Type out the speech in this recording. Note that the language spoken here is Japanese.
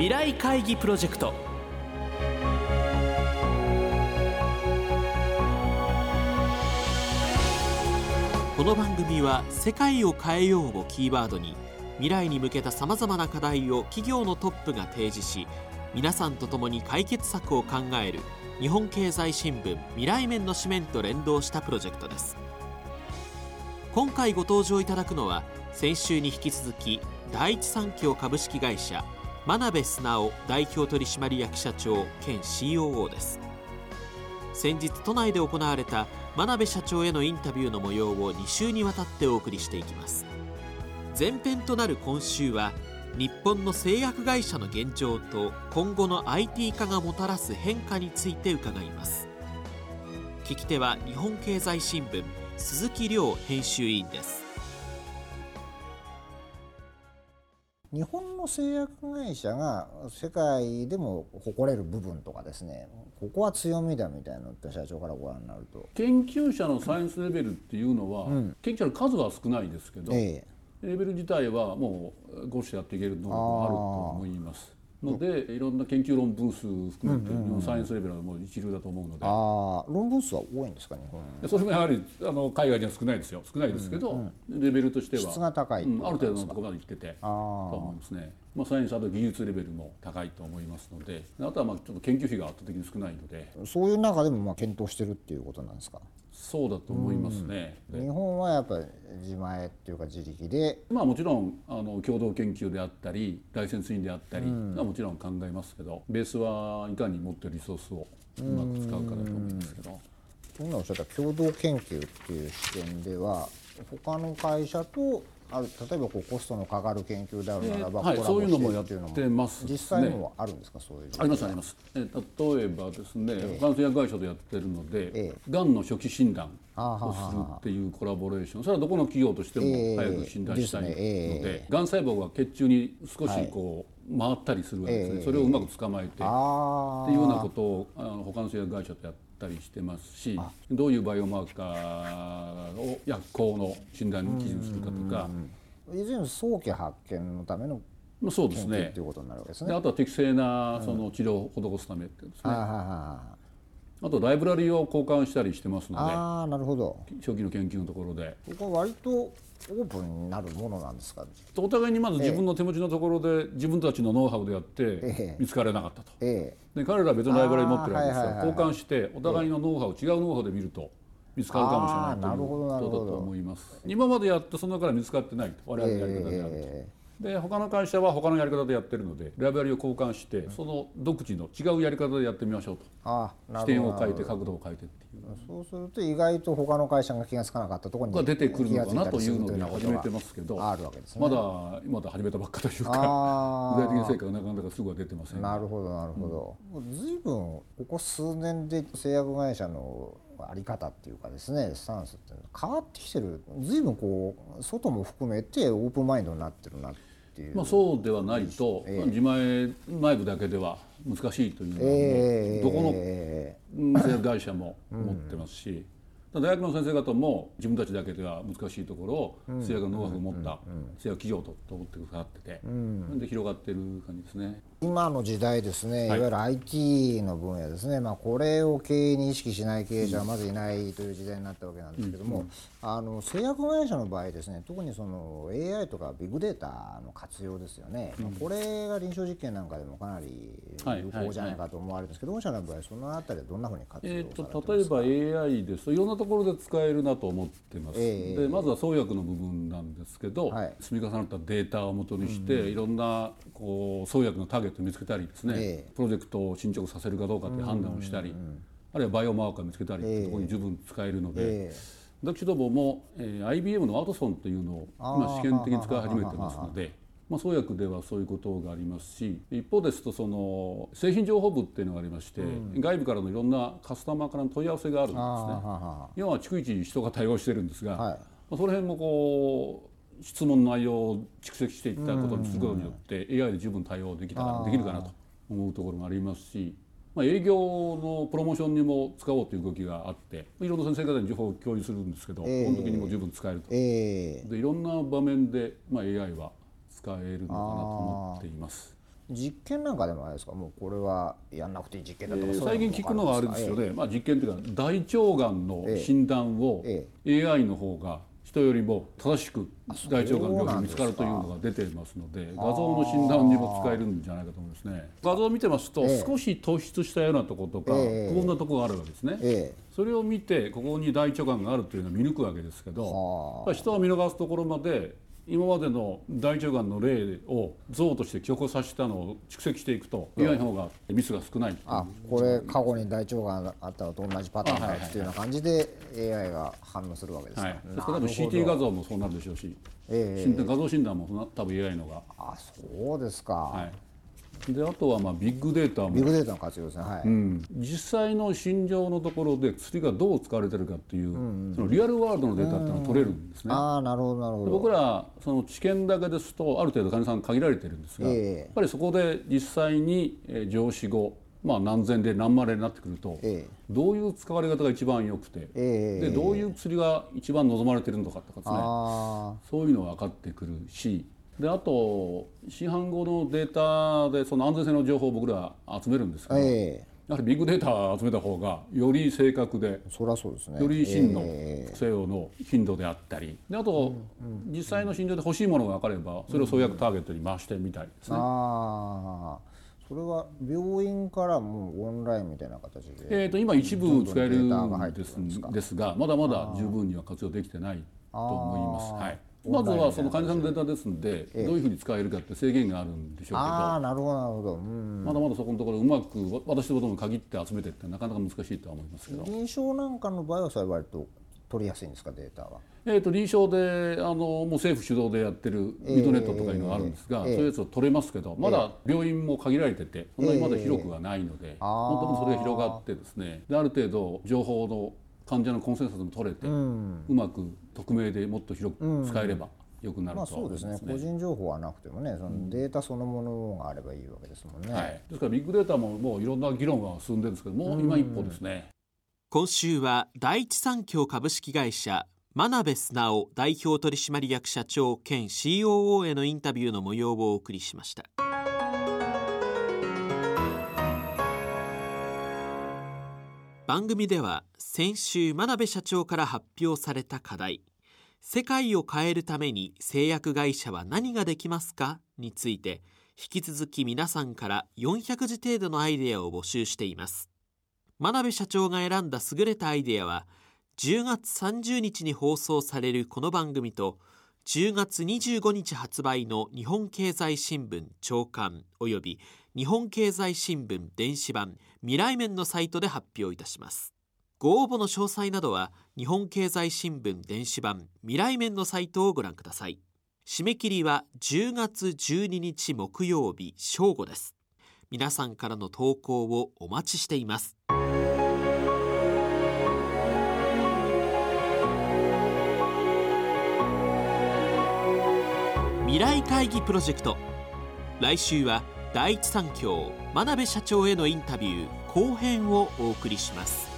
未来会議プロジェクト。この番組は「世界を変えよう」をキーワードに未来に向けたさまざまな課題を企業のトップが提示し皆さんと共に解決策を考える日本経済新聞未来面の紙面と連動したプロジェクトです。今回ご登場いただくのは先週に引き続き第一三共株式会社真鍋素直代表取締役社長兼 COO です。先日都内で行われた真鍋社長へのインタビューの模様を2週にわたってお送りしていきます。前編となる今週は日本の製薬会社の現状と今後の IT 化がもたらす変化について伺います。聞き手は日本経済新聞鈴木亮編集委員です。日本の製薬会社が世界でも誇れる部分とかですねここは強みだみたいなのって社長からご覧になると。研究者のサイエンスレベルっていうのは、うん。研究者の数は少ないですけど、えレベル自体はもうごしてやっていける能力があると思いますのでいろんな研究論文数含めて日本サイエンスレベルはもう一流だと思うので、ああ論文数は多いんですか日本でそれもやはりあの海外には少ないですよ。少ないですけど、レベルとしては。質が高いある程度のところまで来てて。あと思いますね、まあ、サイエンスあと技術レベルも高いと思いますのであとはまあちょっと研究費が圧倒的に少ないので。あそういう中でもまあ検討してるっていうことなんですか？そうだと思いますね。で日本はやっぱり自前っていうか自力で。まあ、もちろんあの共同研究であったりライセンスインであったりはもちろん考えますけど、ベースはいかに持ってるリソースをうまく使うかだと思いますけど、今おっしゃった共同研究っていう視点では他の会社とある例えばこうコストのかかる研究であるならば、えーはいそういうのもやってますね。実際にもあるんですか？そういうありますあります。え例えばですね、他の製薬会社とやってるので、えがんの初期診断をするっていうコラボレーション。それはどこの企業としてもええ。早く診断したいので、えがん細胞が血中に少しこう、回ったりするわけですね、ええ。それをうまく捕まえて、あっていうようなことをあの他の製薬会社とやったりしてますしどういうバイオマーカーを薬効の診断に基準するかとか、あいずれも早期発見のためのまあ、そうですね。研究っていうことになるわけですね。であとは適正なその治療を施すためっていうですね、あとライブラリを交換したりしてますーのあーなるほど。で初期の研究のところで。ここは割とオープンになるものなんですか？お互いにまず自分の手持ちのところで自分たちのノウハウでやってええ。見つからなかったと。えで彼らは別のライブラリ持ってるわけですよ、あーはいはいはい交換してお互いのノウハウ、違うノウハウで見ると見つかるかもしれないということだと思います。今までやってその中から見つかってないと。我々のやり方であると、えで他の会社は他のやり方でやってるのでライブラリを交換してその独自の違うやり方でやってみましょうと。あ視点を変えて角度を変えてっていう。そうすると意外と他の会社が気が付かなかったところにが出てくるのかなというの気で始めてますけどあるわけですねまだまだ始めたばっかというか具体的な成果がなかなかすぐは出てません。なるほどなるほど、ずいぶんここ数年で製薬会社のあり方っていうかですねスタンスって変わってきてる。ずいぶんこう外も含めてオープンマインドになってるなっていう、まあ、そうではないと、自前内部だけでは難しいというのは、えーどこの 会社も思ってますし、大学の先生方も自分たちだけでは難しいところを製薬のノウハウを持った製薬企業とと思ってくださってて、それで広がってる感じですね。今の時代ですね、い、はい。わゆる IT の分野ですね、まあ、これを経営に意識しない経営者はまずいないという時代になったわけなんですけども、あの製薬会社の場合ですね特にその AI とかビッグデータの活用ですよね、まあこれが臨床実験なんかでもかなりはい有効じゃないかと思われるんですけど、御社の場合そのあたりはどんなふうに活用さえれてますか、ー、と例えば AI ですといろんなところで使えるなと思ってます、ええでまずは創薬の部分なんですけど、はい。積み重なったデータをもとにして、いろんなこう創薬のターゲットを見つけたりですね、ええ。プロジェクトを進捗させるかどうかっていう判断をしたり、あるいはバイオマーカー見つけたりっていうところに十分使えるので、え私どもも、えー IBM のワトソンというのを今試験的に使い始めてますので。まあ、創薬ではそういうことがありますし一方ですとその製品情報部っていうのがありまして、外部からのいろんなカスタマーからの問い合わせがあるんですね。あーはは要は逐一人が対応してるんですが、はいまあ、その辺もこう質問の内容を蓄積していったことにすることによって AI で十分対応できたらできるかなと思うところがありますし、まあ、営業のプロモーションにも使おうという動きがあっていろんな先生方に情報を共有するんですけど、ええこの時にも十分使えると。ええでいろんな場面で、まあ、AI は使えるのかなと思っています。実験なんかでもあれですか？もうこれはやんなくていい実験だとか、えー最近聞くのはあれですよね、えまあ、実験というか大腸がんの診断をえ AI の方が人よりも正しく大腸がんの病気が見つかるというのが出てますので画像の診断にも使えるんじゃないかと思いますね。画像を見てますとええ。少し突出したようなところとかええ。くぼんだところがあるわけですね。えそれを見てここに大腸がんがあるというのを見抜くわけですけど人は見逃すところまで今までの大腸がんの例を像として記憶させたのを蓄積していくと AI の方がミスが少ない。あこれ過去に大腸がんあったのと同じパターンだっていうような感じで AI が反応するわけですか、はい、ですから CT 画像もそうなるでしょうし、ええ。診断画像診断もそんな多分 AI のが、あそうですか、はい、であとはまあビッグデータも、ビッグデータの活用ですね。はい、うん、実際の診療のところで薬がどう使われてるかっていう、そのリアルワールドのデータっていうのは取れるんですね。ああなるほどなるほど。で僕らその治験だけですとある程度患者さん限られてるんですが、ええ。やっぱりそこで実際にえー上司後、まあ、何千で何万例になってくると、ええ。どういう使われ方が一番良くて、ええでどういう薬が一番望まれてるのかとかですね。あそういうのが分かってくるしであと市販後のデータでその安全性の情報を僕ら集めるんですけど、あええ。やはりビッグデータを集めた方がより正確でそりゃそうですね。より真のえ副作用の頻度であったりであと、実際の診療で欲しいものが分かればそれを創薬ターゲットに回してみたいですえね。ああそれは病院からもうオンラインみたいな形で、えー、と今一部使えるどんですがまだまだ十分には活用できてないと思います。はい、まずはその患者さんのデータですので、どういうふうに使えるかって制限があるんでしょうけど。なるほどなるほど。うん。まだまだそこのところうまくわ私のことも限って集めてってなかなか難しいとは思いますけど、臨床なんかの場合はそれ割と取りやすいんですかデータは？えー、と臨床であのもう政府主導でやってるミッドネットとかいうのがあるんですが、ええ。そういうやつを取れますけどまだ病院も限られててそんなにまだ広くはないので、あー。本当にそれが広がってですねである程度情報の患者のコンセンサスも取れて、うまく匿名でもっと広く使えれば良くなるまあとは思いますね。そうですね。個人情報はなくてもねそのデータそのものがあればいいわけですもんね、はい、ですからビッグデータももういろんな議論が進んでるんですけどもう今一歩ですね。今週は第一三共株式会社真鍋素直代表取締役社長兼 COO へのインタビューの模様をお送りしました番組では先週真鍋社長から発表された課題。世界を変えるために製薬会社は何ができますか？について引き続き皆さんから400字程度のアイデアを募集しています。真鍋社長が選んだ優れたアイデアは10月30日に放送されるこの番組と10月25日発売の日本経済新聞長官および日本経済新聞電子版未来面のサイトで発表いたします。ご応募の詳細などは日本経済新聞電子版未来面のサイトをご覧ください。締め切りは10月12日木曜日正午です。皆さんからの投稿をお待ちしています。未来会議プロジェクト。来週は第一三共真鍋社長へのインタビュー後編をお送りします。